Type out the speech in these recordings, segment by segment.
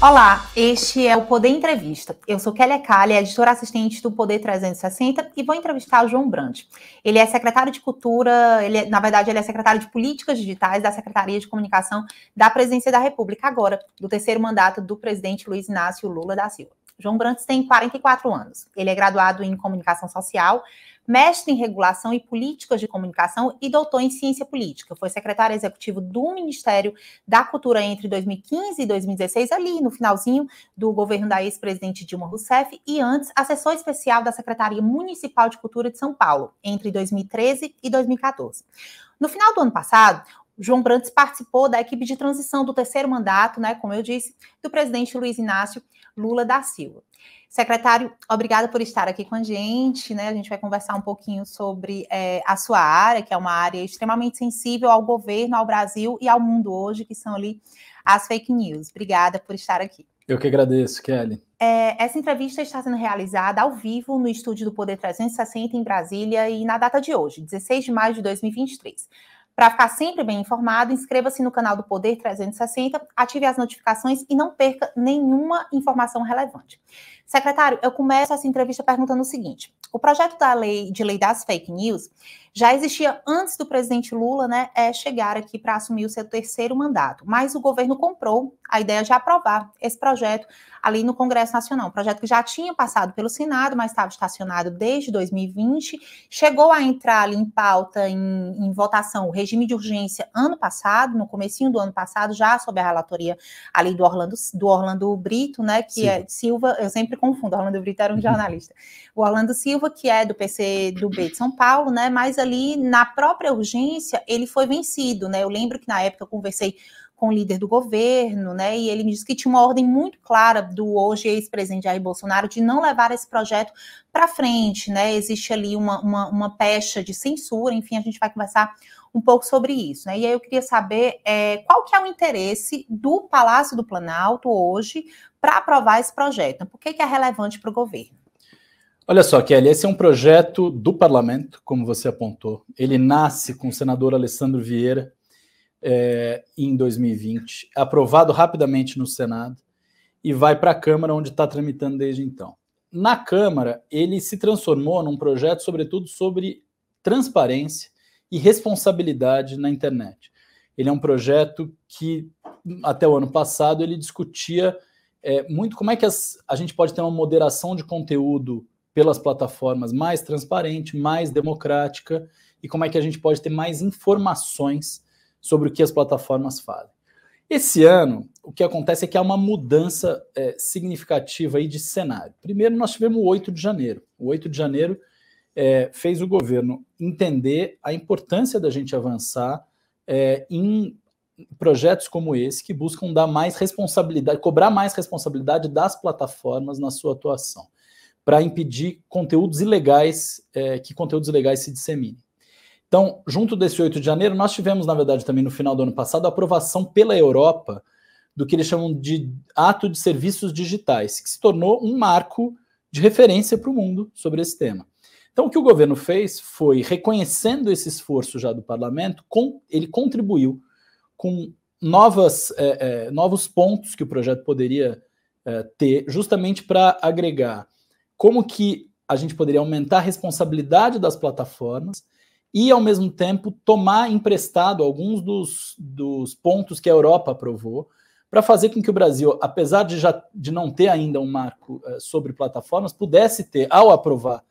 Olá, este é o Poder Entrevista. Eu sou Kélia Calha, editora assistente do Poder 360 e vou entrevistar o João Brandt. Ele é secretário de Cultura, ele é, na verdade, ele é secretário de Políticas Digitais da Secretaria de Comunicação da Presidência da República, agora, do terceiro mandato do presidente Luiz Inácio Lula da Silva. João Brandt tem 44 anos. Ele é graduado em Comunicação Social, mestre em regulação e políticas de comunicação e doutor em ciência política. Foi secretário executivo do Ministério da Cultura entre 2015 e 2016, ali no finalzinho do governo da ex-presidente Dilma Rousseff, e antes assessor especial da Secretaria Municipal de Cultura de São Paulo, entre 2013 e 2014. No final do ano passado, João Brandes participou da equipe de transição do terceiro mandato, né, como eu disse, do presidente Luiz Inácio Lula da Silva. Secretário, obrigada por estar aqui com a gente, né? A gente vai conversar um pouquinho sobre é, a sua área, que é uma área extremamente sensível ao governo, ao Brasil e ao mundo hoje, que são ali as fake news. Obrigada por estar aqui. Eu que agradeço, Kelly. É, essa entrevista está sendo realizada ao vivo no estúdio do Poder 360 em Brasília e na data de hoje, 16 de maio de 2023. Para ficar sempre bem informado, inscreva-se no canal do Poder 360, ative as notificações e não perca nenhuma informação relevante. Secretário, eu começo essa entrevista perguntando o seguinte: o projeto da lei de lei das fake news já existia antes do presidente Lula né, é, chegar aqui para assumir o seu terceiro mandato, mas o governo comprou a ideia de aprovar esse projeto ali no Congresso Nacional. Um projeto que já tinha passado pelo Senado, mas estava estacionado desde 2020, chegou a entrar ali em pauta, em, em votação, o regime de urgência ano passado, no comecinho do ano passado, já sob a relatoria ali do Orlando, do Orlando Brito, né, que Sim. é Silva, eu sempre confundo, Orlando Brito era um uhum. jornalista. O Orlando Silva, que é do PC do B de São Paulo, né, mas ali na própria urgência ele foi vencido, né, eu lembro que na época eu conversei com o líder do governo, né? E ele me disse que tinha uma ordem muito clara do hoje ex-presidente Jair Bolsonaro de não levar esse projeto para frente, né? Existe ali uma, uma, uma, pecha de censura, enfim, a gente vai conversar um pouco sobre isso, né? E aí eu queria saber é, qual que é o interesse do Palácio do Planalto hoje para aprovar esse projeto. Por que, que é relevante para o governo? Olha só, Kelly, esse é um projeto do parlamento, como você apontou. Ele nasce com o senador Alessandro Vieira, é, em 2020, aprovado rapidamente no Senado e vai para a Câmara, onde está tramitando desde então. Na Câmara, ele se transformou num projeto, sobretudo, sobre transparência e responsabilidade na internet. Ele é um projeto que, até o ano passado, ele discutia é, muito como é que as, a gente pode ter uma moderação de conteúdo pelas plataformas mais transparente, mais democrática, e como é que a gente pode ter mais informações sobre o que as plataformas fazem. Esse ano, o que acontece é que há uma mudança é, significativa aí de cenário. Primeiro, nós tivemos o 8 de janeiro. O 8 de janeiro é, fez o governo entender a importância da gente avançar é, em projetos como esse, que buscam dar mais responsabilidade, cobrar mais responsabilidade das plataformas na sua atuação, para impedir conteúdos ilegais, é, que conteúdos ilegais se disseminem. Então, junto desse 8 de janeiro, nós tivemos, na verdade, também no final do ano passado, a aprovação pela Europa do que eles chamam de ato de serviços digitais, que se tornou um marco de referência para o mundo sobre esse tema. Então, o que o governo fez foi, reconhecendo esse esforço já do parlamento, com, ele contribuiu com novas, é, é, novos pontos que o projeto poderia é, ter, justamente para agregar como que a gente poderia aumentar a responsabilidade das plataformas e, ao mesmo tempo, tomar emprestado alguns dos, dos pontos que a Europa aprovou para fazer com que o Brasil, apesar de, já, de não ter ainda um marco uh, sobre plataformas, pudesse ter, ao aprovar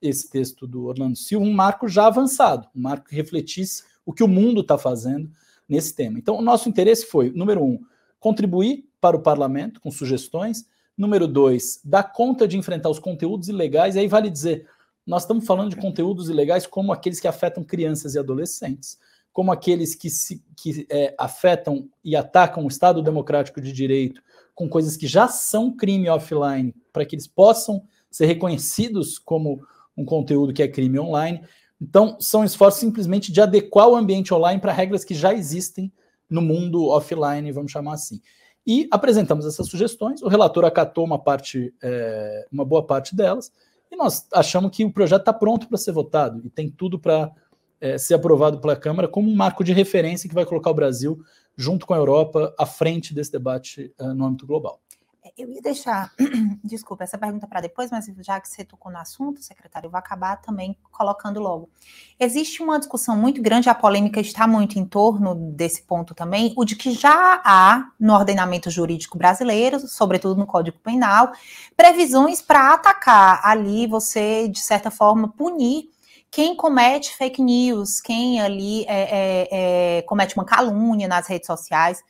esse texto do Orlando Silva, um marco já avançado, um marco que refletisse o que o mundo está fazendo nesse tema. Então, o nosso interesse foi, número um, contribuir para o parlamento com sugestões, número dois, dar conta de enfrentar os conteúdos ilegais, e aí vale dizer, nós estamos falando de conteúdos ilegais como aqueles que afetam crianças e adolescentes, como aqueles que, se, que é, afetam e atacam o Estado Democrático de Direito, com coisas que já são crime offline, para que eles possam ser reconhecidos como um conteúdo que é crime online. Então, são esforços simplesmente de adequar o ambiente online para regras que já existem no mundo offline, vamos chamar assim. E apresentamos essas sugestões, o relator acatou uma parte, é, uma boa parte delas, e nós achamos que o projeto está pronto para ser votado e tem tudo para é, ser aprovado pela Câmara como um marco de referência que vai colocar o Brasil, junto com a Europa, à frente desse debate uh, no âmbito global. Eu ia deixar, desculpa, essa pergunta para depois, mas já que você tocou no assunto, secretário, eu vou acabar também colocando logo. Existe uma discussão muito grande, a polêmica está muito em torno desse ponto também, o de que já há no ordenamento jurídico brasileiro, sobretudo no Código Penal, previsões para atacar ali, você, de certa forma, punir quem comete fake news, quem ali é, é, é, comete uma calúnia nas redes sociais.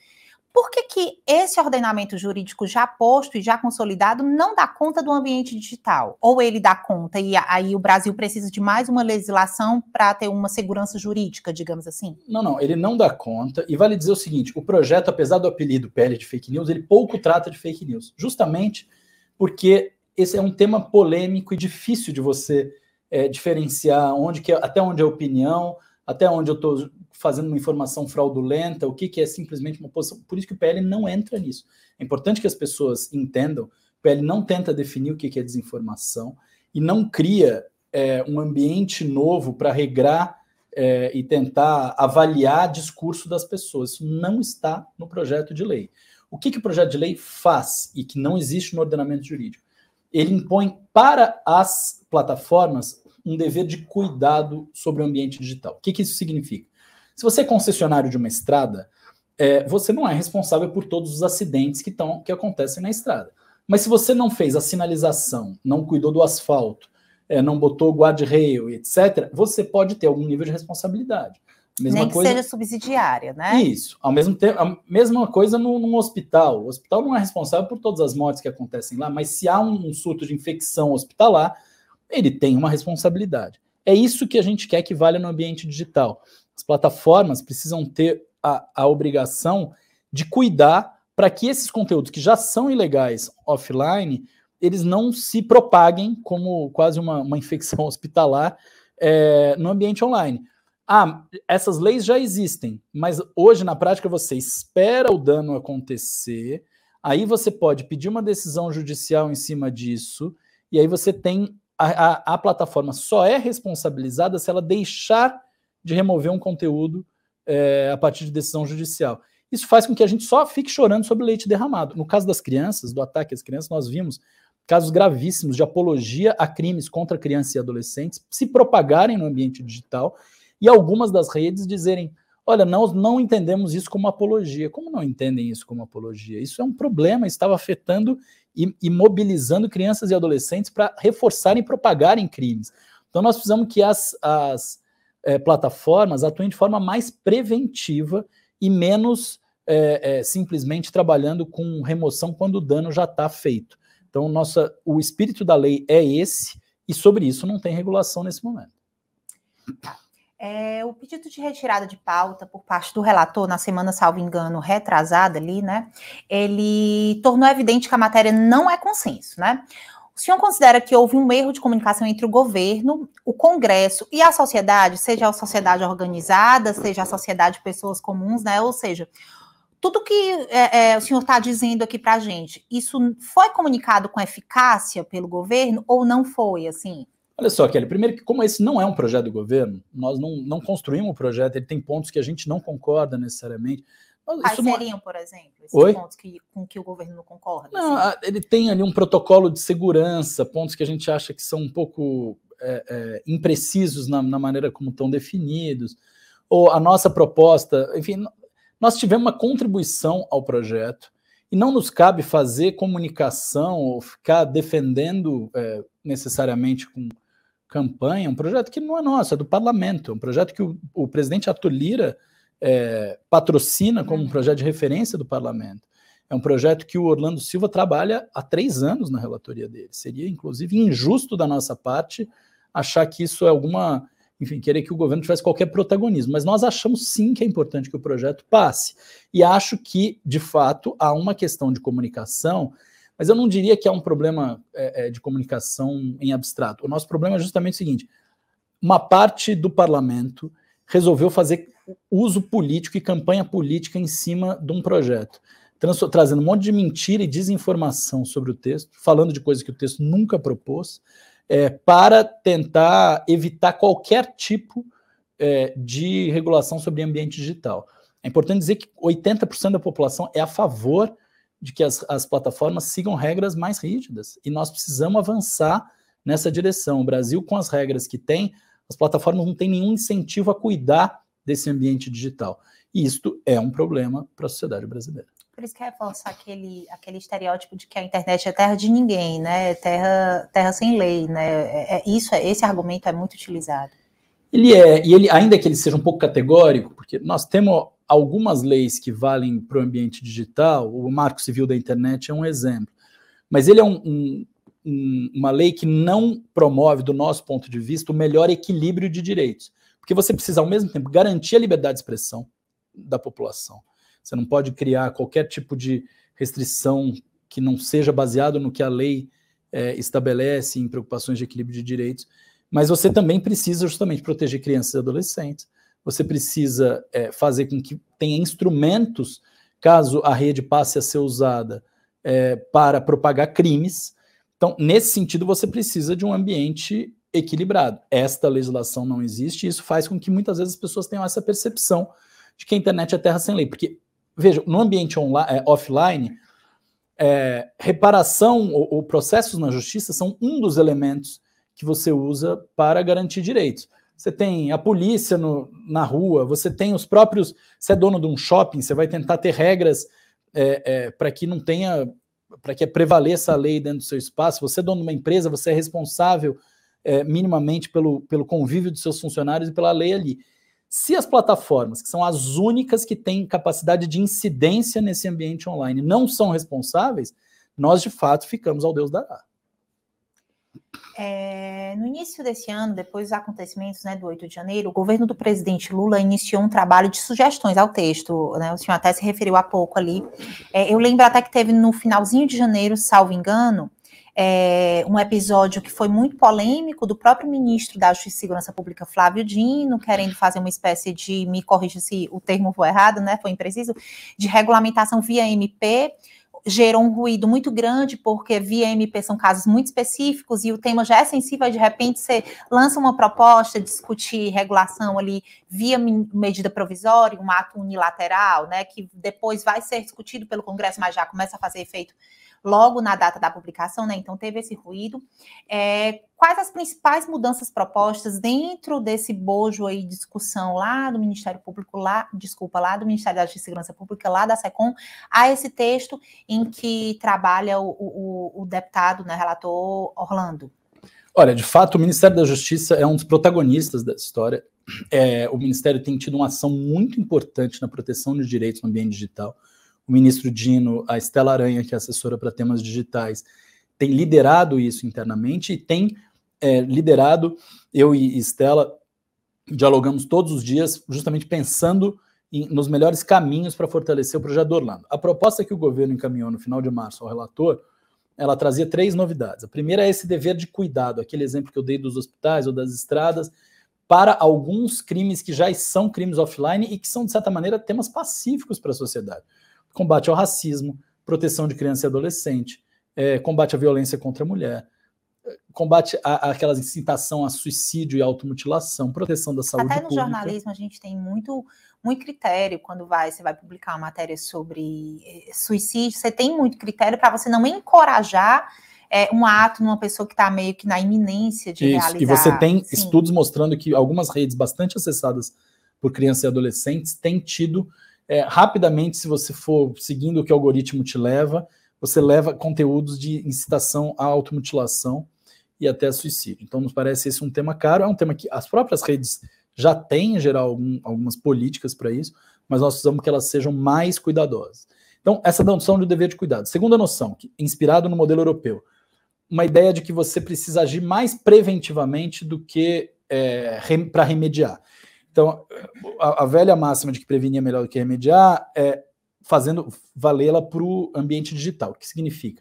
Por que, que esse ordenamento jurídico já posto e já consolidado não dá conta do ambiente digital? Ou ele dá conta e aí o Brasil precisa de mais uma legislação para ter uma segurança jurídica, digamos assim? Não, não, ele não dá conta. E vale dizer o seguinte: o projeto, apesar do apelido PL de fake news, ele pouco trata de fake news, justamente porque esse é um tema polêmico e difícil de você é, diferenciar onde que é, até onde é opinião, até onde eu estou fazendo uma informação fraudulenta, o que, que é simplesmente uma posição. Por isso que o PL não entra nisso. É importante que as pessoas entendam. O PL não tenta definir o que, que é desinformação e não cria é, um ambiente novo para regrar é, e tentar avaliar discurso das pessoas. Isso não está no projeto de lei. O que, que o projeto de lei faz e que não existe no ordenamento jurídico? Ele impõe para as plataformas um dever de cuidado sobre o ambiente digital. O que, que isso significa? Se você é concessionário de uma estrada, é, você não é responsável por todos os acidentes que, tão, que acontecem na estrada. Mas se você não fez a sinalização, não cuidou do asfalto, é, não botou guardrail, etc., você pode ter algum nível de responsabilidade. Mesma Nem que coisa... seja subsidiária, né? Isso. Ao mesmo tempo, a mesma coisa no, num hospital. O hospital não é responsável por todas as mortes que acontecem lá, mas se há um, um surto de infecção hospitalar, ele tem uma responsabilidade. É isso que a gente quer que valha no ambiente digital. As plataformas precisam ter a, a obrigação de cuidar para que esses conteúdos que já são ilegais offline, eles não se propaguem como quase uma, uma infecção hospitalar é, no ambiente online. Ah, essas leis já existem, mas hoje na prática você espera o dano acontecer, aí você pode pedir uma decisão judicial em cima disso, e aí você tem a, a, a plataforma só é responsabilizada se ela deixar de remover um conteúdo é, a partir de decisão judicial. Isso faz com que a gente só fique chorando sobre leite derramado. No caso das crianças, do ataque às crianças, nós vimos casos gravíssimos de apologia a crimes contra crianças e adolescentes se propagarem no ambiente digital e algumas das redes dizerem: olha, nós não entendemos isso como apologia. Como não entendem isso como apologia? Isso é um problema, estava afetando e, e mobilizando crianças e adolescentes para reforçarem e propagarem crimes. Então nós precisamos que as, as é, plataformas atuem de forma mais preventiva e menos é, é, simplesmente trabalhando com remoção quando o dano já está feito. Então, nossa, o espírito da lei é esse, e sobre isso não tem regulação nesse momento. É, o pedido de retirada de pauta por parte do relator, na semana, salvo engano, retrasada ali, né? Ele tornou evidente que a matéria não é consenso, né? O senhor considera que houve um erro de comunicação entre o governo, o Congresso e a sociedade, seja a sociedade organizada, seja a sociedade de pessoas comuns, né? Ou seja, tudo que é, é, o senhor está dizendo aqui para a gente, isso foi comunicado com eficácia pelo governo ou não foi, assim? Olha só, Kelly, primeiro que como esse não é um projeto do governo, nós não, não construímos o um projeto, ele tem pontos que a gente não concorda necessariamente, Quais não... É seriam, por exemplo, esses Oi? pontos que, com que o governo não concorda? Não, assim? ele tem ali um protocolo de segurança, pontos que a gente acha que são um pouco é, é, imprecisos na, na, maneira como estão definidos, ou a nossa proposta, enfim, nós tivemos uma contribuição ao projeto e não nos cabe fazer comunicação ou ficar defendendo é, necessariamente com campanha um projeto que não é nosso, é do parlamento, é um projeto que o, o presidente Arthur Lira é, patrocina como um uhum. projeto de referência do parlamento. É um projeto que o Orlando Silva trabalha há três anos na relatoria dele. Seria, inclusive, injusto da nossa parte achar que isso é alguma. Enfim, querer que o governo tivesse qualquer protagonismo. Mas nós achamos sim que é importante que o projeto passe. E acho que, de fato, há uma questão de comunicação, mas eu não diria que há um problema é, é de comunicação em abstrato. O nosso problema é justamente o seguinte: uma parte do parlamento resolveu fazer uso político e campanha política em cima de um projeto, trazendo um monte de mentira e desinformação sobre o texto, falando de coisas que o texto nunca propôs, é, para tentar evitar qualquer tipo é, de regulação sobre ambiente digital. É importante dizer que 80% da população é a favor de que as, as plataformas sigam regras mais rígidas. E nós precisamos avançar nessa direção. O Brasil, com as regras que tem, as plataformas não têm nenhum incentivo a cuidar desse ambiente digital. E isto é um problema para a sociedade brasileira. Por isso que reforça aquele, aquele estereótipo de que a internet é terra de ninguém, né? Terra, terra sem lei, né? É, é, isso, esse argumento é muito utilizado. Ele é, e ele, ainda que ele seja um pouco categórico, porque nós temos algumas leis que valem para o ambiente digital, o Marco Civil da Internet é um exemplo, mas ele é um, um, um, uma lei que não promove, do nosso ponto de vista, o melhor equilíbrio de direitos, porque você precisa, ao mesmo tempo, garantir a liberdade de expressão da população, você não pode criar qualquer tipo de restrição que não seja baseado no que a lei é, estabelece em preocupações de equilíbrio de direitos, mas você também precisa justamente proteger crianças e adolescentes. Você precisa é, fazer com que tenha instrumentos, caso a rede passe a ser usada é, para propagar crimes. Então, nesse sentido, você precisa de um ambiente equilibrado. Esta legislação não existe e isso faz com que muitas vezes as pessoas tenham essa percepção de que a internet é terra sem lei, porque veja, no ambiente online, é, offline, é, reparação ou, ou, processos na justiça são um dos elementos que você usa para garantir direitos. Você tem a polícia no, na rua, você tem os próprios. Você é dono de um shopping, você vai tentar ter regras é, é para que não tenha. para que prevaleça a lei dentro do seu espaço. Você é dono de uma empresa, você é responsável é, minimamente pelo, pelo convívio dos seus funcionários e pela lei ali. Se as plataformas, que são as únicas que têm capacidade de incidência nesse ambiente online, não são responsáveis, nós de fato ficamos ao Deus dará. É, no início desse ano, depois dos acontecimentos né, do 8 de janeiro, o governo do presidente Lula iniciou um trabalho de sugestões ao texto. Né, o senhor até se referiu há pouco ali. É, eu lembro até que teve no finalzinho de janeiro, salvo engano, é, um episódio que foi muito polêmico do próprio ministro da Justiça e Segurança Pública, Flávio Dino, querendo fazer uma espécie de, me corrija se o termo foi errado, né, foi impreciso, de regulamentação via MP, gerou um ruído muito grande, porque via MP são casos muito específicos e o tema já é sensível, de repente você lança uma proposta, discutir regulação ali via medida provisória, um ato unilateral, né, que depois vai ser discutido pelo Congresso, mas já começa a fazer efeito logo na data da publicação, né? Então teve esse ruído. É, quais as principais mudanças propostas dentro desse bojo aí de discussão lá do Ministério Público, lá, desculpa, lá do Ministério da Segurança Pública, lá da SECOM, a esse texto em que trabalha o, o, o deputado, né, relator Orlando? Olha, de fato, o Ministério da Justiça é um dos protagonistas dessa história. É, o Ministério tem tido uma ação muito importante na proteção dos direitos no ambiente digital o ministro Dino, a Estela Aranha, que é assessora para temas digitais, tem liderado isso internamente e tem é, liderado, eu e Estela dialogamos todos os dias, justamente pensando em, nos melhores caminhos para fortalecer o projeto do Orlando. A proposta que o governo encaminhou no final de março ao relator, ela trazia três novidades. A primeira é esse dever de cuidado, aquele exemplo que eu dei dos hospitais ou das estradas, para alguns crimes que já são crimes offline e que são, de certa maneira, temas pacíficos para a sociedade combate ao racismo, proteção de criança e adolescente, é, combate à violência contra a mulher, combate a, a aquela incitação a suicídio e automutilação, proteção da saúde Até no pública. jornalismo a gente tem muito muito critério quando vai você vai publicar uma matéria sobre eh, suicídio, você tem muito critério para você não encorajar é, um ato numa pessoa que está meio que na iminência de Isso, realizar. E você tem sim. estudos mostrando que algumas redes bastante acessadas por crianças e adolescentes têm tido é, rapidamente, se você for seguindo o que o algoritmo te leva, você leva conteúdos de incitação à automutilação e até suicídio. Então, nos parece esse um tema caro, é um tema que as próprias redes já têm, em geral, algum, algumas políticas para isso, mas nós precisamos que elas sejam mais cuidadosas. Então, essa noção de dever de cuidado. Segunda noção, que, inspirado no modelo europeu, uma ideia de que você precisa agir mais preventivamente do que é, para remediar. Então, a, a, velha máxima de que prevenir é melhor do que remediar é fazendo valê-la para o ambiente digital. O que significa?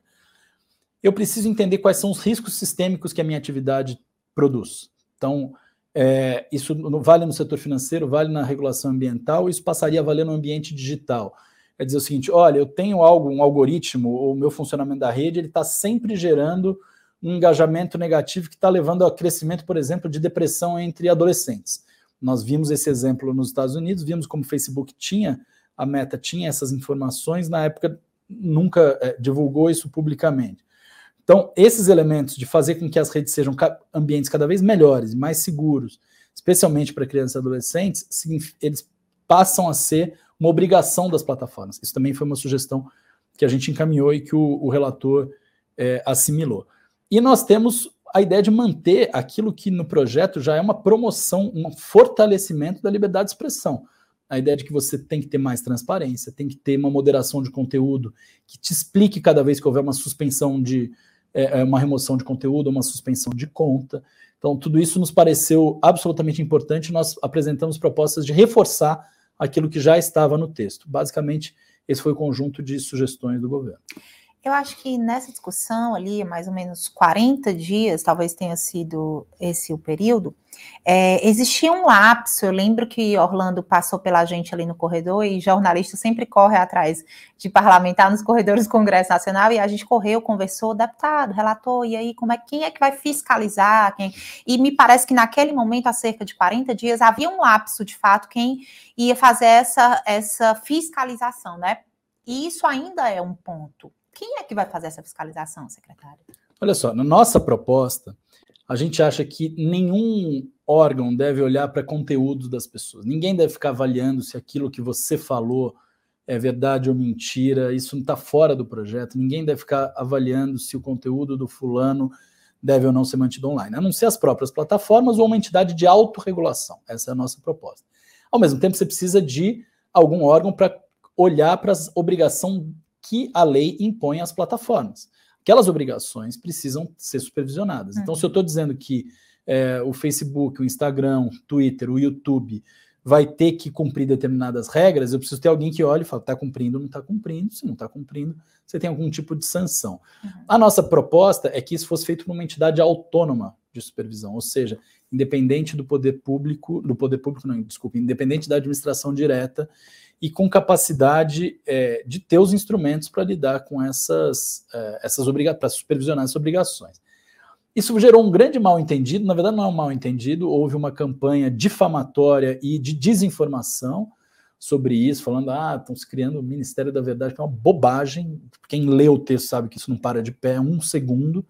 Eu preciso entender quais são os riscos sistêmicos que a minha atividade produz. Então, é, isso vale no setor financeiro, vale na regulação ambiental, isso passaria a valer no ambiente digital. É dizer o seguinte: olha, eu tenho algo, um algoritmo, ou o meu funcionamento da rede, ele está sempre gerando um engajamento negativo que está levando ao crescimento, por exemplo, de depressão entre adolescentes. Nós vimos esse exemplo nos Estados Unidos, vimos como o Facebook tinha, a Meta tinha essas informações na época nunca é, divulgou isso publicamente. Então, esses elementos de fazer com que as redes sejam ambientes cada vez melhores e mais seguros, especialmente para crianças e adolescentes, eles passam a ser uma obrigação das plataformas. Isso também foi uma sugestão que a gente encaminhou e que o, o relator é, assimilou. E nós temos a ideia de manter aquilo que no projeto já é uma promoção, um fortalecimento da liberdade de expressão. A ideia de que você tem que ter mais transparência, tem que ter uma moderação de conteúdo que te explique cada vez que houver uma suspensão de é, é uma remoção de conteúdo, uma suspensão de conta. Então, tudo isso nos pareceu absolutamente importante. Nós apresentamos propostas de reforçar aquilo que já estava no texto. Basicamente, esse foi o conjunto de sugestões do governo. Eu acho que nessa discussão ali, mais ou menos 40 dias, talvez tenha sido esse o período, é, existia um lapso. Eu lembro que Orlando passou pela gente ali no corredor e jornalista sempre corre atrás de parlamentar nos corredores do Congresso Nacional e a gente correu, conversou, deputado, relator, e aí como é quem é que vai fiscalizar? Quem... E me parece que naquele momento, há cerca de 40 dias, havia um lapso de fato quem ia fazer essa, essa fiscalização, né? E isso ainda é um ponto. Quem é que vai fazer essa fiscalização, secretário? Olha só, na nossa proposta, a gente acha que nenhum órgão deve olhar para conteúdos das pessoas. Ninguém deve ficar avaliando se aquilo que você falou é verdade ou mentira. Isso não está fora do projeto. Ninguém deve ficar avaliando se o conteúdo do fulano deve ou não ser mantido online, a não ser as próprias plataformas ou uma entidade de autorregulação. Essa é a nossa proposta. Ao mesmo tempo, você precisa de algum órgão para olhar para as obrigações que a lei impõe às plataformas. Aquelas obrigações precisam ser supervisionadas. Então, se eu estou dizendo que é, o Facebook, o Instagram, o Twitter, o YouTube vai ter que cumprir determinadas regras, eu preciso ter alguém que olhe e fale, está cumprindo ou não está cumprindo. Se não está cumprindo, você tem algum tipo de sanção. Uhum. A nossa proposta é que isso fosse feito por uma entidade autônoma de supervisão, ou seja, independente do poder público, do poder público, não, desculpe, independente da administração direta e com capacidade é, de ter os instrumentos para lidar com essas, é, essas obrigações, para supervisionar essas obrigações. Isso gerou um grande mal-entendido, na verdade não é um mal-entendido, houve uma campanha difamatória e de desinformação sobre isso, falando, ah, estão se criando o Ministério da Verdade, que é uma bobagem, quem lê o texto sabe que isso não para de pé um segundo,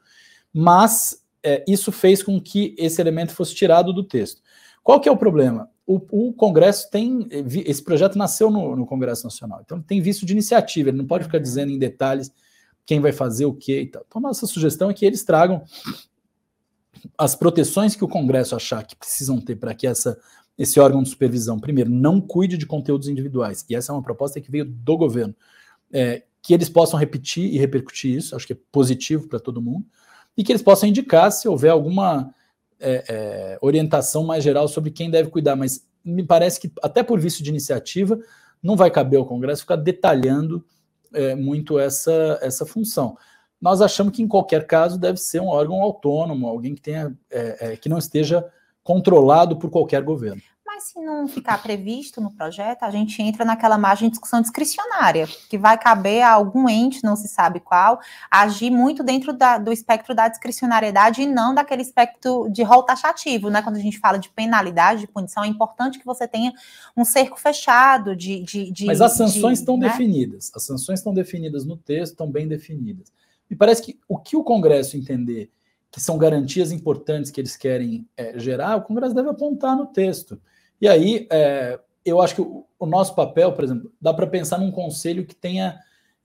mas é, isso fez com que esse elemento fosse tirado do texto. Qual que é o problema? o, o, Congresso tem. Esse projeto nasceu no, no, Congresso Nacional, então tem visto de iniciativa, ele não pode ficar dizendo em detalhes quem vai fazer o quê e tal. Então, nossa sugestão é que eles tragam as proteções que o Congresso achar que precisam ter para que essa, esse órgão de supervisão, primeiro, não cuide de conteúdos individuais, e essa é uma proposta que veio do governo, é, que eles possam repetir e repercutir isso, acho que é positivo para todo mundo, e que eles possam indicar se houver alguma é, é, orientação mais geral sobre quem deve cuidar, mas me parece que, até por vício de iniciativa, não vai caber ao Congresso ficar detalhando é, muito essa, essa função. Nós achamos que, em qualquer caso, deve ser um órgão autônomo, alguém que, tenha, é, é, que não esteja controlado por qualquer governo. Mas se não ficar previsto no projeto, a gente entra naquela margem de discussão discricionária, que vai caber a algum ente, não se sabe qual, agir muito dentro da, do espectro da discricionariedade e não daquele espectro de rol taxativo, né? Quando a gente fala de penalidade, de punição, é importante que você tenha um cerco fechado de. de, de Mas as sanções de, estão né? definidas. As sanções estão definidas no texto, estão bem definidas. Me parece que o que o Congresso entender que são garantias importantes que eles querem é, gerar, o Congresso deve apontar no texto. E aí, é, eu acho que o, o, nosso papel, por exemplo, dá para pensar num conselho que tenha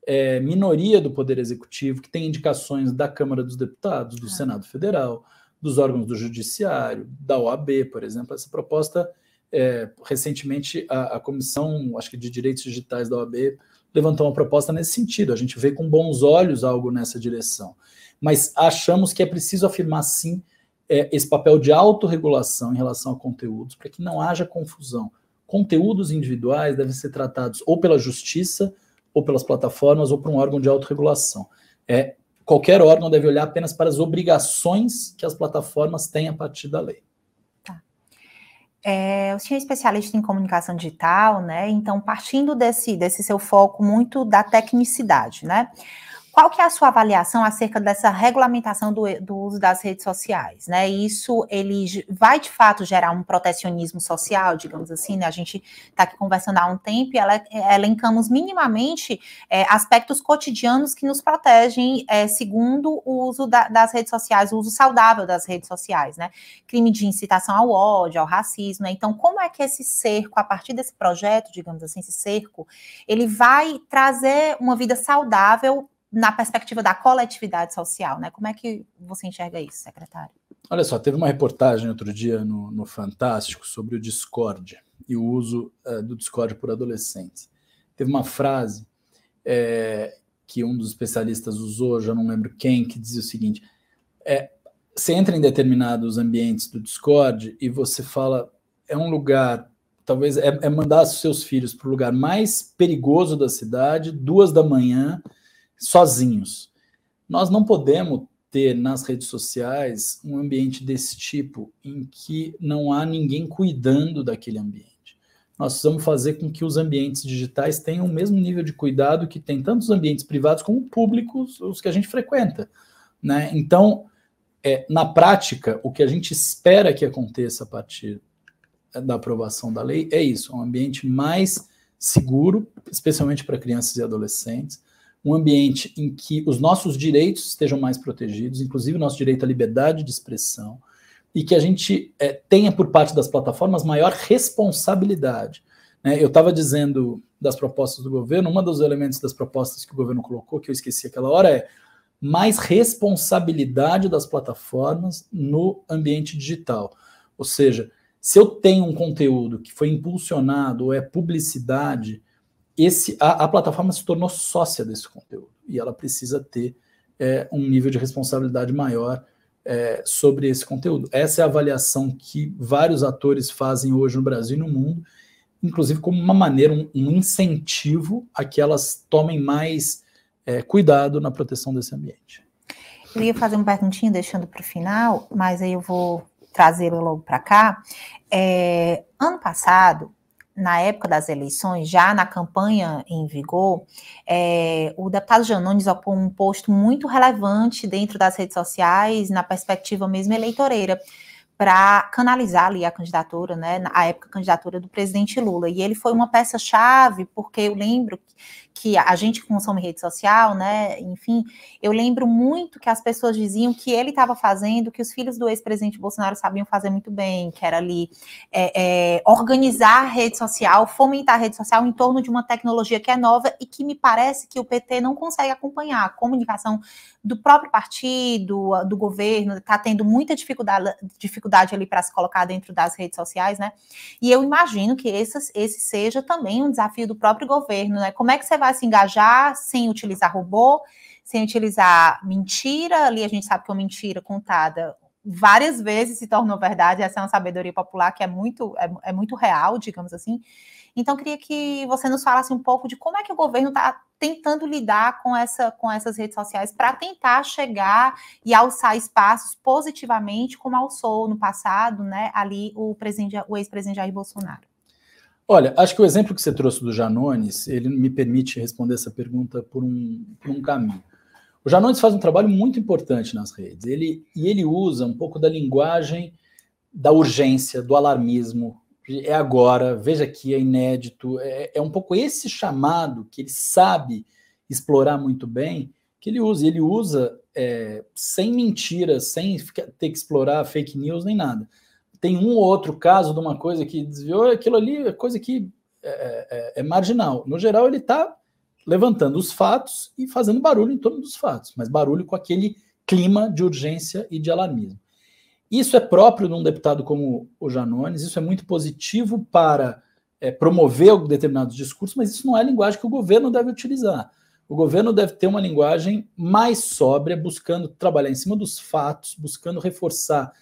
é, minoria do Poder Executivo, que tenha indicações da Câmara dos Deputados, do ah. Senado Federal, dos órgãos do Judiciário, da OAB, por exemplo. Essa proposta, é, recentemente, a, a, Comissão, acho que de Direitos Digitais da OAB, levantou uma proposta nesse sentido. A gente vê com bons olhos algo nessa direção. Mas achamos que é preciso afirmar, sim, é, esse papel de autorregulação em relação a conteúdos, para que não haja confusão. Conteúdos individuais devem ser tratados ou pela justiça, ou pelas plataformas, ou por um órgão de autorregulação. É, qualquer órgão deve olhar apenas para as obrigações que as plataformas têm a partir da lei. Tá. É, o senhor é especialista em comunicação digital, né? Então, partindo desse, desse seu foco muito da tecnicidade, né? Qual que é a sua avaliação acerca dessa regulamentação do, do uso das redes sociais? Né? Isso ele vai de fato gerar um protecionismo social, digamos assim, né? A gente está aqui conversando há um tempo e ela, elencamos minimamente é, aspectos cotidianos que nos protegem é, segundo o uso da, das redes sociais, o uso saudável das redes sociais, né? Crime de incitação ao ódio, ao racismo, né? Então, como é que esse cerco, a partir desse projeto, digamos assim, esse cerco, ele vai trazer uma vida saudável na perspectiva da coletividade social, né? Como é que você enxerga isso, secretário? Olha só, teve uma reportagem outro dia no, no Fantástico sobre o Discord e o uso uh, do Discord por adolescentes. Teve uma frase é, que um dos especialistas usou, já não lembro quem, que dizia o seguinte: é, você entra em determinados ambientes do Discord e você fala, é um lugar, talvez é, é mandar seus filhos para o lugar mais perigoso da cidade, duas da manhã, sozinhos. Nós não podemos ter nas redes sociais um ambiente desse tipo em que não há ninguém cuidando daquele ambiente. Nós precisamos fazer com que os ambientes digitais tenham o mesmo nível de cuidado que tem tanto os ambientes privados como públicos, os que a gente frequenta. Né? Então, é, na prática, o que a gente espera que aconteça a partir da aprovação da lei é isso: um ambiente mais seguro, especialmente para crianças e adolescentes, um ambiente em que os nossos direitos estejam mais protegidos, inclusive o nosso direito à liberdade de expressão, e que a gente é, tenha por parte das plataformas maior responsabilidade. Né? Eu estava dizendo das propostas do governo, um dos elementos das propostas que o governo colocou, que eu esqueci aquela hora, é mais responsabilidade das plataformas no ambiente digital. Ou seja, se eu tenho um conteúdo que foi impulsionado ou é publicidade, esse, a, a, plataforma se tornou sócia desse conteúdo e ela precisa ter é, um nível de responsabilidade maior é, sobre esse conteúdo. Essa é a avaliação que vários atores fazem hoje no Brasil e no mundo, inclusive como uma maneira, um, um incentivo a que elas tomem mais é, cuidado na proteção desse ambiente. Eu ia fazer uma perguntinha deixando para o final, mas aí eu vou trazê-lo logo para cá. É, ano passado, na época das eleições, já na campanha em vigor, é, o deputado Janones ocupou um posto muito relevante dentro das redes sociais, na perspectiva mesmo eleitoreira, para canalizar ali a candidatura, né, na época a candidatura do presidente Lula. E ele foi uma peça-chave, porque eu lembro que a gente consome rede social, né? Enfim, eu lembro muito que as pessoas diziam que ele estava fazendo, que os filhos do ex-presidente Bolsonaro sabiam fazer muito bem, que era ali é, é, organizar a rede social, fomentar a rede social em torno de uma tecnologia que é nova e que me parece que o PT não consegue acompanhar. A comunicação do próprio partido, do governo, está tendo muita dificuldade, dificuldade ali para se colocar dentro das redes sociais, né? E eu imagino que esse, esse seja também um desafio do próprio governo, né? Como é que você vai se engajar sem utilizar robô, sem utilizar mentira? Ali a gente sabe que uma mentira contada várias vezes se tornou verdade, essa é uma sabedoria popular que é muito, é, é muito real, digamos assim. Então, queria que você nos falasse um pouco de como é que o governo está tentando lidar com, essa, com essas redes sociais para tentar chegar e alçar espaços positivamente, como alçou no passado, né, ali o, o ex-presidente Jair Bolsonaro. Olha, acho que o exemplo que você trouxe do Janones, ele me permite responder essa pergunta por um, por um caminho. O Janones faz um trabalho muito importante nas redes, ele, e ele usa um pouco da linguagem da urgência, do alarmismo, é agora, veja que é inédito, é, é um pouco esse chamado que ele sabe explorar muito bem, que ele usa, ele usa é, sem mentiras, sem ter que explorar fake news nem nada tem um ou outro caso de uma coisa que desviou, aquilo ali é coisa que é, é, é, é marginal. No geral, ele está levantando os fatos e fazendo barulho em torno dos fatos, mas barulho com aquele clima de urgência e de alarmismo. Isso é próprio de um deputado como o Janones, isso é muito positivo para é, promover determinados discursos, mas isso não é a linguagem que o governo deve utilizar. O governo deve ter uma linguagem mais sóbria, buscando trabalhar em cima dos fatos, buscando reforçar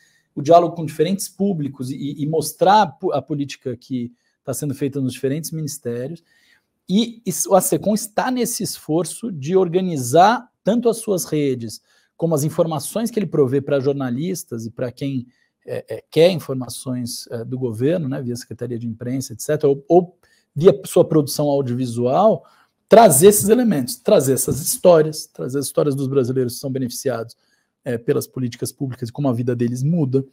o diálogo com diferentes públicos e, e mostrar a política que está sendo feita nos diferentes ministérios. E o ASECOM está nesse esforço de organizar tanto as suas redes, como as informações que ele provê para jornalistas e para quem é, é, quer informações é, do governo, né, via Secretaria de Imprensa, etc., ou, ou, via sua produção audiovisual, trazer esses elementos, trazer essas histórias, trazer as histórias dos brasileiros que são beneficiados é, pelas políticas públicas e como a vida deles muda,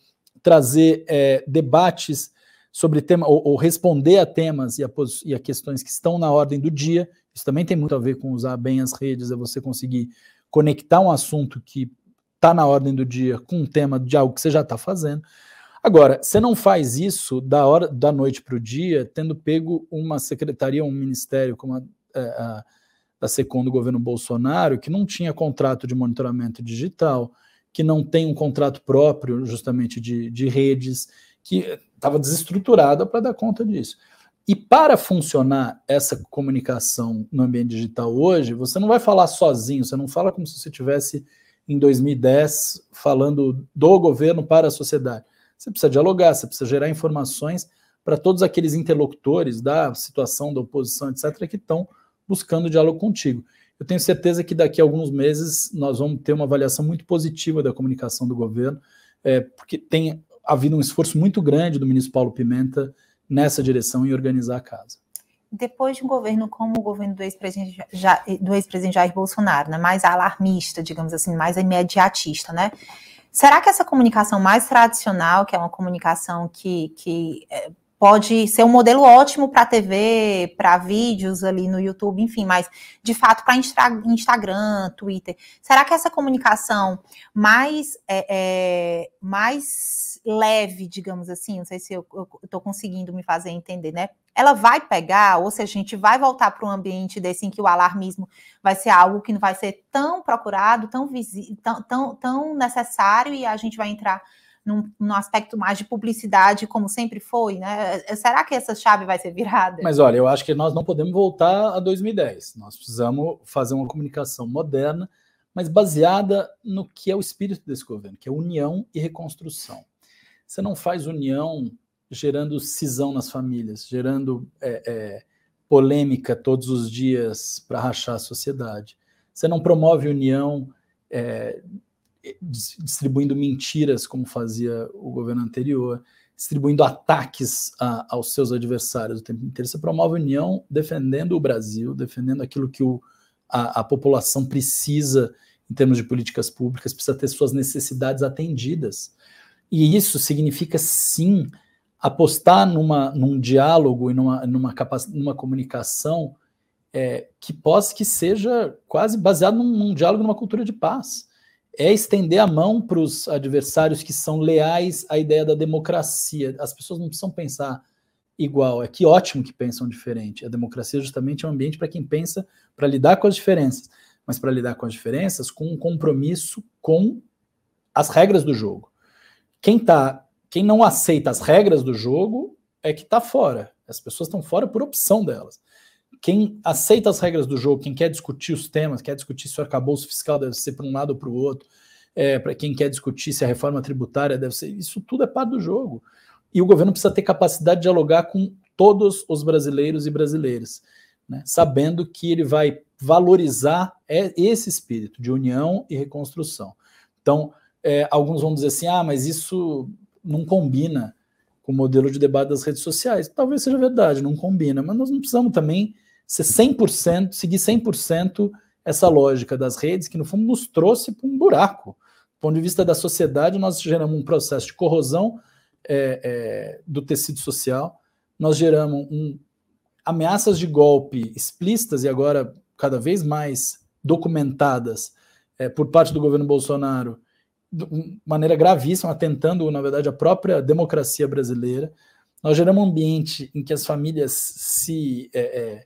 trazer é, debates sobre tema, ou, ou, responder a temas e a, e a questões que estão na ordem do dia. Isso também tem muito a ver com usar bem as redes, é você conseguir conectar um assunto que está na ordem do dia com um tema de algo que você já está fazendo. Agora, você não faz isso da hora da noite para o dia, tendo pego uma secretaria, um ministério como a, a, a da SECOM do governo Bolsonaro, que não tinha contrato de monitoramento digital, que não tem um contrato próprio, justamente de, de redes, que estava desestruturada para dar conta disso. E para funcionar essa comunicação no ambiente digital hoje, você não vai falar sozinho, você não fala como se você tivesse em 2010 falando do governo para a sociedade. Você precisa dialogar, você precisa gerar informações para todos aqueles interlocutores da situação da oposição, etc., que estão buscando diálogo contigo. Eu tenho certeza que daqui a alguns meses nós vamos ter uma avaliação muito positiva da comunicação do governo, é, porque tem havido um esforço muito grande do ministro Paulo Pimenta nessa direção em organizar a casa. Depois de um governo como o governo do ex-presidente do ex-presidente Jair Bolsonaro, né, mais alarmista, digamos assim, mais imediatista, né? Será que essa comunicação mais tradicional, que é uma comunicação que, que é, pode ser um modelo ótimo para TV, para vídeos ali no YouTube, enfim, mas de fato para Instagram, Twitter. Será que essa comunicação mais, é, é, mais leve, digamos assim, não sei se eu estou conseguindo me fazer entender, né? Ela vai pegar, ou seja, a gente vai voltar para um ambiente desse em que o alarmismo vai ser algo que não vai ser tão procurado, tão, tão, tão, tão necessário, e a gente vai entrar num, num, aspecto mais de publicidade, como sempre foi, né? Será que essa chave vai ser virada? Mas olha, eu acho que nós não podemos voltar a 2010. Nós precisamos fazer uma comunicação moderna, mas baseada no que é o espírito desse governo, que é união e reconstrução. Você não faz união gerando cisão nas famílias, gerando é, é, polêmica todos os dias para rachar a sociedade. Você não promove união é, distribuindo mentiras, como fazia o governo anterior, distribuindo ataques a, aos seus adversários o tempo inteiro. Você promove união defendendo o Brasil, defendendo aquilo que o, a, a população precisa em termos de políticas públicas, precisa ter suas necessidades atendidas. E isso significa, sim, apostar numa, num diálogo e numa, numa, numa comunicação é, que possa que seja quase baseado num, num diálogo, numa cultura de paz é estender a mão para os adversários que são leais à ideia da democracia. As pessoas não precisam pensar igual. É que ótimo que pensam diferente. A democracia justamente é um ambiente para quem pensa para lidar com as diferenças, mas para lidar com as diferenças com um compromisso com as regras do jogo. Quem tá, quem não aceita as regras do jogo é que está fora. As pessoas estão fora por opção delas quem aceita as regras do jogo, quem quer discutir os temas, quer discutir se o arcabouço fiscal deve ser para um lado ou para o outro, é, para quem quer discutir se a reforma tributária deve ser, isso tudo é parte do jogo. E o governo precisa ter capacidade de dialogar com todos os brasileiros e brasileiras, né? sabendo que ele vai valorizar é, esse espírito de união e reconstrução. Então, é, alguns vão dizer assim: ah, mas isso não combina com o modelo de debate das redes sociais. Talvez seja verdade, não combina, mas nós não precisamos também ser 100%, seguir 100% essa lógica das redes, que no fundo nos trouxe para um buraco. Do ponto de vista da sociedade, nós geramos um processo de corrosão é, é, do tecido social, nós geramos um, ameaças de golpe explícitas e agora cada vez mais documentadas é, por parte do governo Bolsonaro de maneira gravíssima, atentando, na verdade, a própria democracia brasileira. Nós geramos um ambiente em que as famílias se é, é,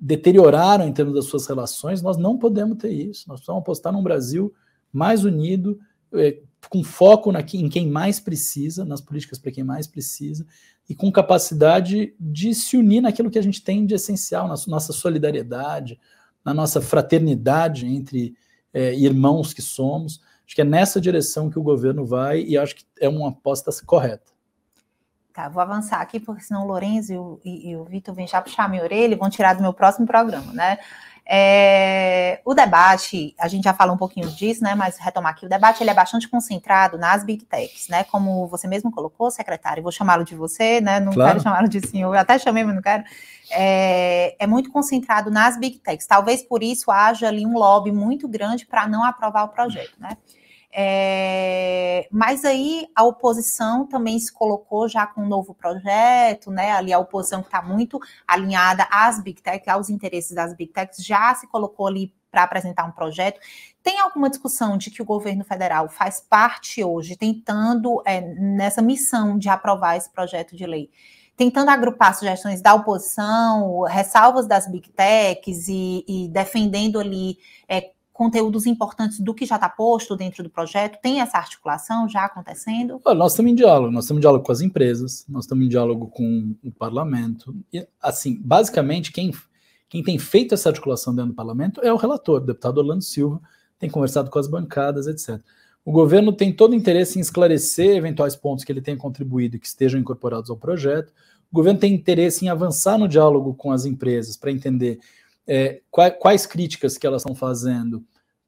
deterioraram em termos das suas relações. Nós não podemos ter isso. Nós precisamos apostar num Brasil mais unido, é, com foco na, em quem mais precisa, nas políticas para quem mais precisa, e com capacidade de se unir naquilo que a gente tem de essencial, na nossa solidariedade, na nossa fraternidade entre é, irmãos que somos. Acho que é nessa direção que o governo vai e acho que é uma aposta correta. Tá, vou avançar aqui, porque senão o Lourenço e o, e, e o Vitor vêm já puxar minha orelha e vão tirar do meu próximo programa, né? É, o debate, a gente já falou um pouquinho disso, né? Mas retomar aqui, o debate ele é bastante concentrado nas big techs, né? Como você mesmo colocou, secretário, vou chamá-lo de você, né? Não claro. quero chamá-lo de senhor, eu até chamei, mas não quero. É, é, muito concentrado nas big techs. Talvez por isso haja ali um lobby muito grande para não aprovar o projeto, né? É, mas aí a oposição também se colocou já com um novo projeto, né? Ali a oposição que está muito alinhada às big techs, aos interesses das big techs, já se colocou ali para apresentar um projeto. Tem alguma discussão de que o governo federal faz parte hoje, tentando é, nessa missão de aprovar esse projeto de lei? tentando agrupar sugestões da oposição, ressalvas das big techs e, e defendendo ali é, conteúdos importantes do que já está posto dentro do projeto? Tem essa articulação já acontecendo? nós estamos em diálogo, nós estamos em diálogo com as empresas, nós estamos em diálogo com o parlamento. E, assim, basicamente, quem, quem tem feito essa articulação dentro do parlamento é o relator, o deputado Orlando Silva, tem conversado com as bancadas, etc. O governo tem todo interesse em esclarecer eventuais pontos que ele tenha contribuído e que estejam incorporados ao projeto. O governo tem interesse em avançar no diálogo com as empresas para entender é, quais, quais, críticas que elas estão fazendo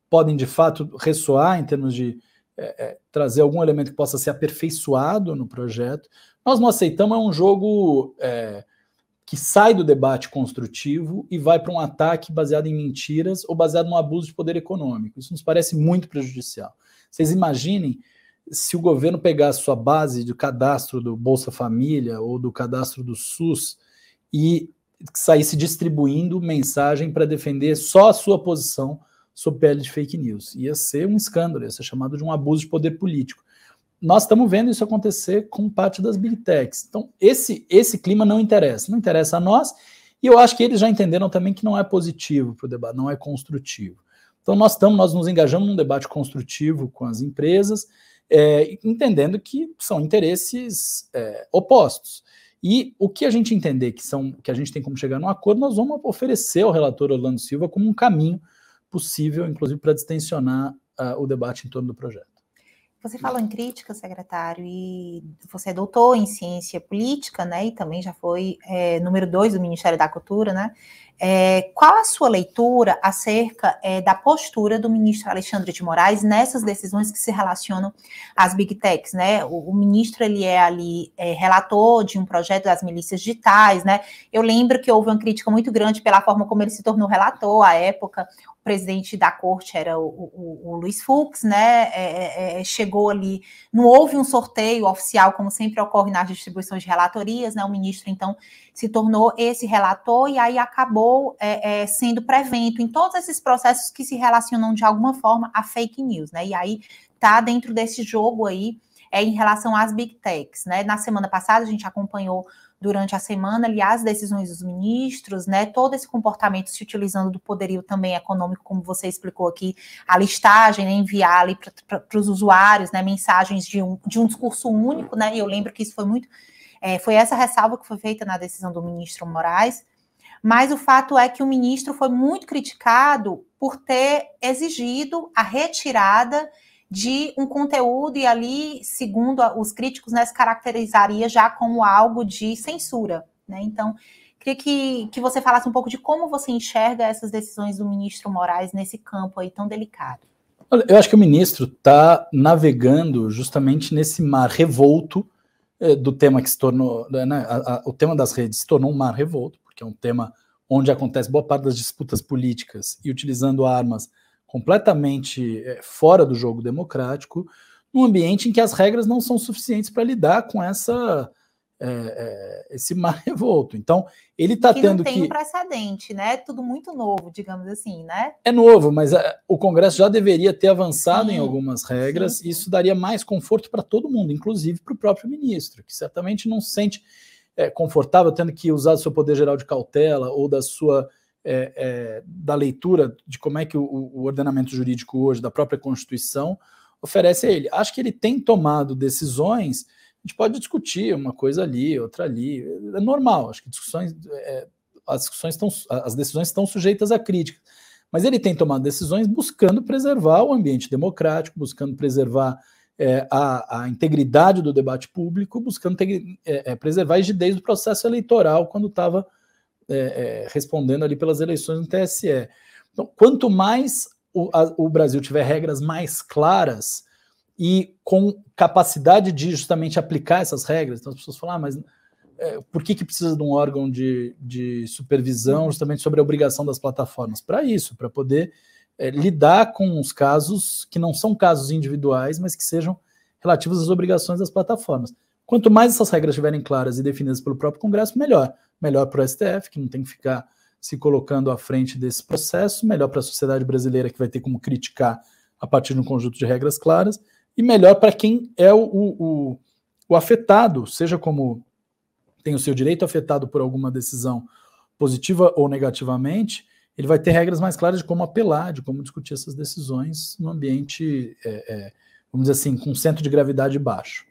podem de fato ressoar em termos de é, é, trazer algum elemento que possa ser aperfeiçoado no projeto. Nós não aceitamos é um jogo é, que sai do debate construtivo e vai para um ataque baseado em mentiras ou baseado no abuso de poder econômico. Isso nos parece muito prejudicial. Vocês imaginem se o governo pegar a sua base de cadastro do Bolsa Família ou do cadastro do SUS e saísse distribuindo mensagem para defender só a sua posição sob pele de fake news. Ia ser um escândalo, ia ser chamado de um abuso de poder político. Nós estamos vendo isso acontecer com parte das big techs. Então, esse, esse clima não interessa. Não interessa a nós, e eu acho que eles já entenderam também que não é positivo para o debate, não é construtivo. Então, nós estamos, nós nos engajamos num debate construtivo com as empresas, é, entendendo que são interesses é, opostos. E o que a gente entender que são que a gente tem como chegar num acordo, nós vamos oferecer ao relator Orlando Silva como um caminho possível, inclusive para distensionar uh, o debate em torno do projeto. Você falou em crítica, secretário, e você é doutor em ciência política, né? E também já foi é, número dois do Ministério da Cultura, né? É, qual a sua leitura acerca é, da postura do ministro Alexandre de Moraes nessas decisões que se relacionam às big techs, né? O, o ministro ele é ali é, relator de um projeto das milícias digitais, né? Eu lembro que houve uma crítica muito grande pela forma como ele se tornou relator à época. O presidente da corte era o, o, o Luiz Fux, né? É, é, é, chegou ali, não houve um sorteio oficial, como sempre ocorre nas distribuições de relatorias, né? O ministro então se tornou esse relator e aí acabou é, é, sendo prevento em todos esses processos que se relacionam de alguma forma a fake news, né? E aí tá dentro desse jogo aí é, em relação às big techs, né? Na semana passada a gente acompanhou durante a semana, ali, as decisões dos ministros, né, todo esse comportamento se utilizando do poderio também econômico, como você explicou aqui, a listagem, né, enviar ali para os usuários, né, mensagens de um, de um discurso único, né, e eu lembro que isso foi muito é, foi essa ressalva que foi feita na decisão do ministro Moraes, mas o fato é que o ministro foi muito criticado por ter exigido a retirada de um conteúdo e ali, segundo os críticos, né, se caracterizaria já como algo de censura. Né? Então, queria que, que você falasse um pouco de como você enxerga essas decisões do ministro Moraes nesse campo aí tão delicado. Eu acho que o ministro está navegando justamente nesse mar revolto é, do tema que se tornou, né, a, a, o tema das redes se tornou um mar revolto, porque é um tema onde acontece boa parte das disputas políticas e utilizando armas completamente é, fora do jogo democrático, num ambiente em que as regras não são suficientes para lidar com essa é, é, esse mar revolto. Então, ele está tendo que... não tem um precedente, né? Tudo muito novo, digamos assim, né? É novo, mas é, o Congresso já deveria ter avançado sim, em algumas regras sim, sim. e isso daria mais conforto para todo mundo, inclusive para o próprio ministro, que certamente não se sente é, confortável tendo que usar do seu poder geral de cautela ou da sua... É, é, da leitura de como é que o, o ordenamento jurídico hoje, da própria Constituição, oferece a ele. Acho que ele tem tomado decisões a gente pode discutir uma coisa ali, outra ali. É normal, acho que discussões, é, as discussões estão, as decisões estão sujeitas a crítica. Mas ele tem tomado decisões buscando preservar o ambiente democrático, buscando preservar é, a, a, integridade do debate público, buscando ter, é, é, preservar a rigidez do processo eleitoral quando estava é, respondendo ali pelas eleições no TSE. Então, quanto mais o, a, o Brasil tiver regras mais claras e com capacidade de justamente aplicar essas regras, então as pessoas falam, ah, mas é, por que, que precisa de um órgão de, de supervisão justamente sobre a obrigação das plataformas? Para isso, para poder é, lidar com os casos que não são casos individuais, mas que sejam relativos às obrigações das plataformas. Quanto mais essas regras estiverem claras e definidas pelo próprio Congresso, melhor. Melhor para o STF, que não tem que ficar se colocando à frente desse processo, melhor para a sociedade brasileira, que vai ter como criticar a partir de um conjunto de regras claras, e melhor para quem é o, o, o, afetado, seja como tem o seu direito afetado por alguma decisão positiva ou negativamente, ele vai ter regras mais claras de como apelar, de como discutir essas decisões no ambiente, é, é, vamos dizer assim, com centro de gravidade baixo.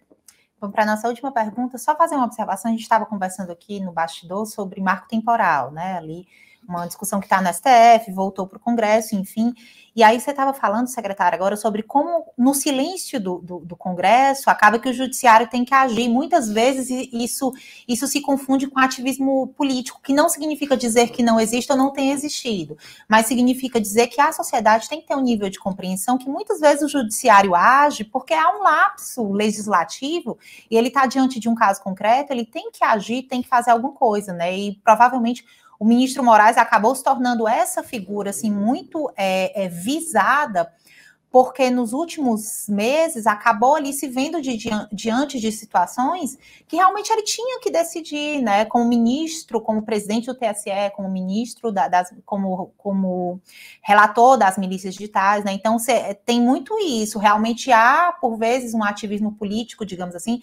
Vamos para a nossa última pergunta, só fazer uma observação. A gente estava conversando aqui no bastidor sobre marco temporal, né? Ali uma discussão que está no STF, voltou para o Congresso, enfim. E aí você estava falando, secretário, agora sobre como no silêncio do, do, do, Congresso acaba que o judiciário tem que agir. Muitas vezes isso, isso se confunde com ativismo político, que não significa dizer que não existe ou não tem existido, mas significa dizer que a sociedade tem que ter um nível de compreensão que muitas vezes o judiciário age porque há um lapso legislativo e ele está diante de um caso concreto, ele tem que agir, tem que fazer alguma coisa, né? E provavelmente o ministro Moraes acabou se tornando essa figura assim muito é, é, visada porque nos últimos meses acabou ali se vendo de, diante de situações que realmente ele tinha que decidir, né? Como ministro, como presidente do TSE, como ministro da, das, como, como relator das milícias digitais, né? Então cê, tem muito isso. Realmente há, por vezes, um ativismo político, digamos assim,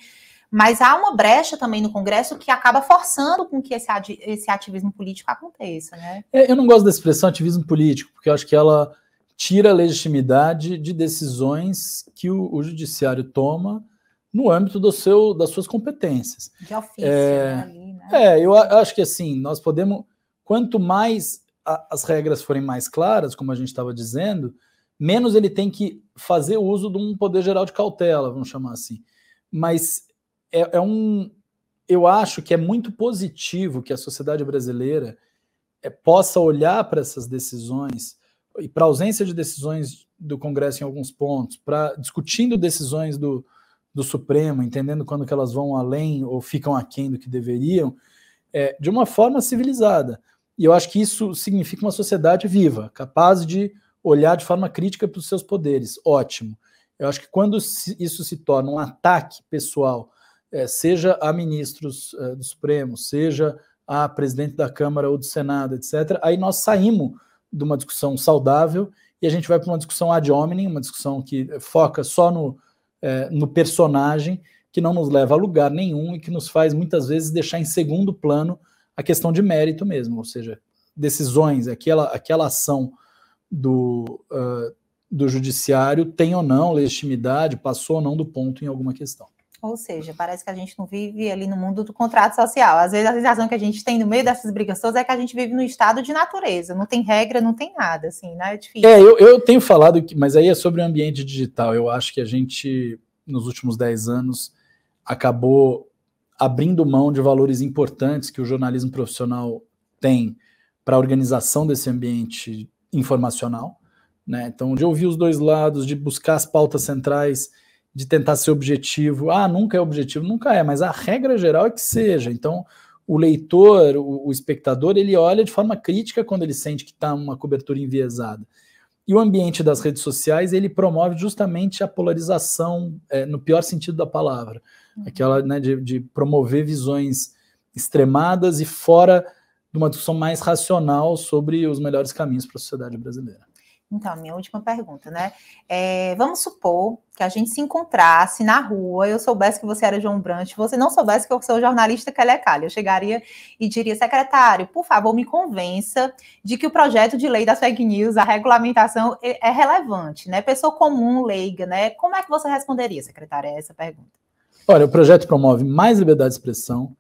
mas há uma brecha também no Congresso que acaba forçando com que esse, esse ativismo político aconteça, né? É, eu não gosto da expressão ativismo político, porque eu acho que ela tira a legitimidade de decisões que o, o judiciário toma no âmbito do seu, das suas competências. De ofício, é, né, ali, né? É, eu acho que assim, nós podemos, quanto mais a, as regras forem mais claras, como a gente estava dizendo, menos ele tem que fazer uso de um poder geral de cautela, vamos chamar assim. Mas é, é um. Eu acho que é muito positivo que a sociedade brasileira é, possa olhar para essas decisões e para a ausência de decisões do Congresso em alguns pontos, para discutindo decisões do, do Supremo, entendendo quando que elas vão além ou ficam aquém do que deveriam, é, de uma forma civilizada. E eu acho que isso significa uma sociedade viva, capaz de olhar de forma crítica para os seus poderes. Ótimo. Eu acho que quando isso se torna um ataque pessoal seja a ministros é, do Supremo, seja a presidente da Câmara ou do Senado, etc., aí nós saímos de uma discussão saudável e a gente vai para uma discussão ad hominem, uma discussão que foca só no, é, no personagem, que não nos leva a lugar nenhum e que nos faz muitas vezes deixar em segundo plano a questão de mérito mesmo, ou seja, decisões, aquela, aquela ação do, uh, do judiciário tem ou não legitimidade, passou ou não do ponto em alguma questão. Ou seja, parece que a gente não vive ali no mundo do contrato social. Às vezes a sensação que a gente tem no meio dessas brigas todas é que a gente vive no estado de natureza, não tem regra, não tem nada, assim, né? É difícil. É, eu, eu tenho falado, que, mas aí é sobre o ambiente digital. Eu acho que a gente, nos últimos 10 anos, acabou abrindo mão de valores importantes que o jornalismo profissional tem para a organização desse ambiente informacional. Né? Então, de ouvir os dois lados, de buscar as pautas centrais de tentar ser objetivo. Ah, nunca é objetivo, nunca é, mas a regra geral é que seja. Então, o leitor, o, o espectador, ele olha de forma crítica quando ele sente que está uma cobertura enviesada. E o ambiente das redes sociais, ele promove justamente a polarização, é, no pior sentido da palavra. Uhum. Aquela né, de, de promover visões extremadas e fora de uma discussão mais racional sobre os melhores caminhos para a sociedade brasileira. Então, minha última pergunta, né? É, vamos supor que a gente se encontrasse na rua, eu soubesse que você era João Brandt, você não soubesse que eu sou jornalista Kelly Calha. Eu chegaria e diria, secretário, por favor, me convença de que o projeto de lei das fake news, a regulamentação é, é relevante, né? Pessoa comum, leiga, né? Como é que você responderia, secretária, a essa pergunta? Olha, o projeto promove mais liberdade de expressão,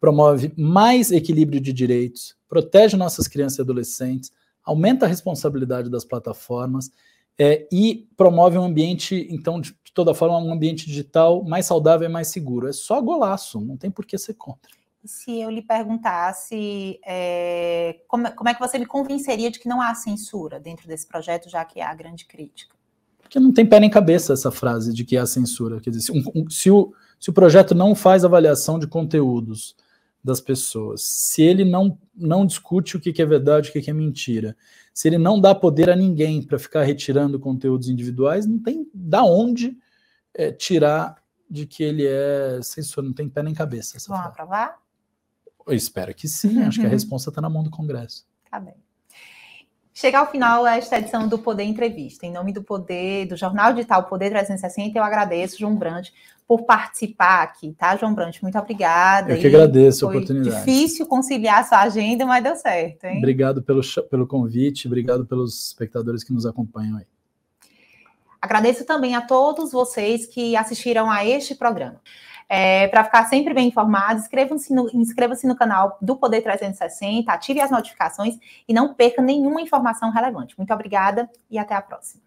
promove mais equilíbrio de direitos, protege nossas crianças e adolescentes, aumenta a responsabilidade das plataformas é, e promove um ambiente, então, de, de toda forma, um ambiente digital mais saudável e mais seguro. É só golaço, não tem por que ser contra. se eu lhe perguntasse é, como, como é que você me convenceria de que não há censura dentro desse projeto, já que há grande crítica? Porque não tem pé nem cabeça essa frase de que há censura. Quer dizer, se, um, se, o, se o projeto não faz avaliação de conteúdos das pessoas, se ele não, não discute o que, é verdade, o que, é mentira, se ele não dá poder a ninguém para ficar retirando conteúdos individuais, não tem da onde é, tirar de que ele é censura, não tem pé nem cabeça. Vão frase. aprovar? Eu espero que sim, acho que a uhum. resposta está na mão do Congresso. Tá bem. Chega ao final esta edição do Poder Entrevista. Em nome do Poder, do Jornal Digital Poder 360, eu agradeço, João Brandt, por participar aqui, tá, João Brandt? Muito obrigada. Eu que agradeço a oportunidade. Difícil conciliar a sua agenda, mas deu certo, hein? Obrigado pelo, pelo convite, obrigado pelos espectadores que nos acompanham aí. Agradeço também a todos vocês que assistiram a este programa. É, Para ficar sempre bem informado, inscreva-se no, inscreva no canal do Poder 360, ative as notificações e não perca nenhuma informação relevante. Muito obrigada e até a próxima.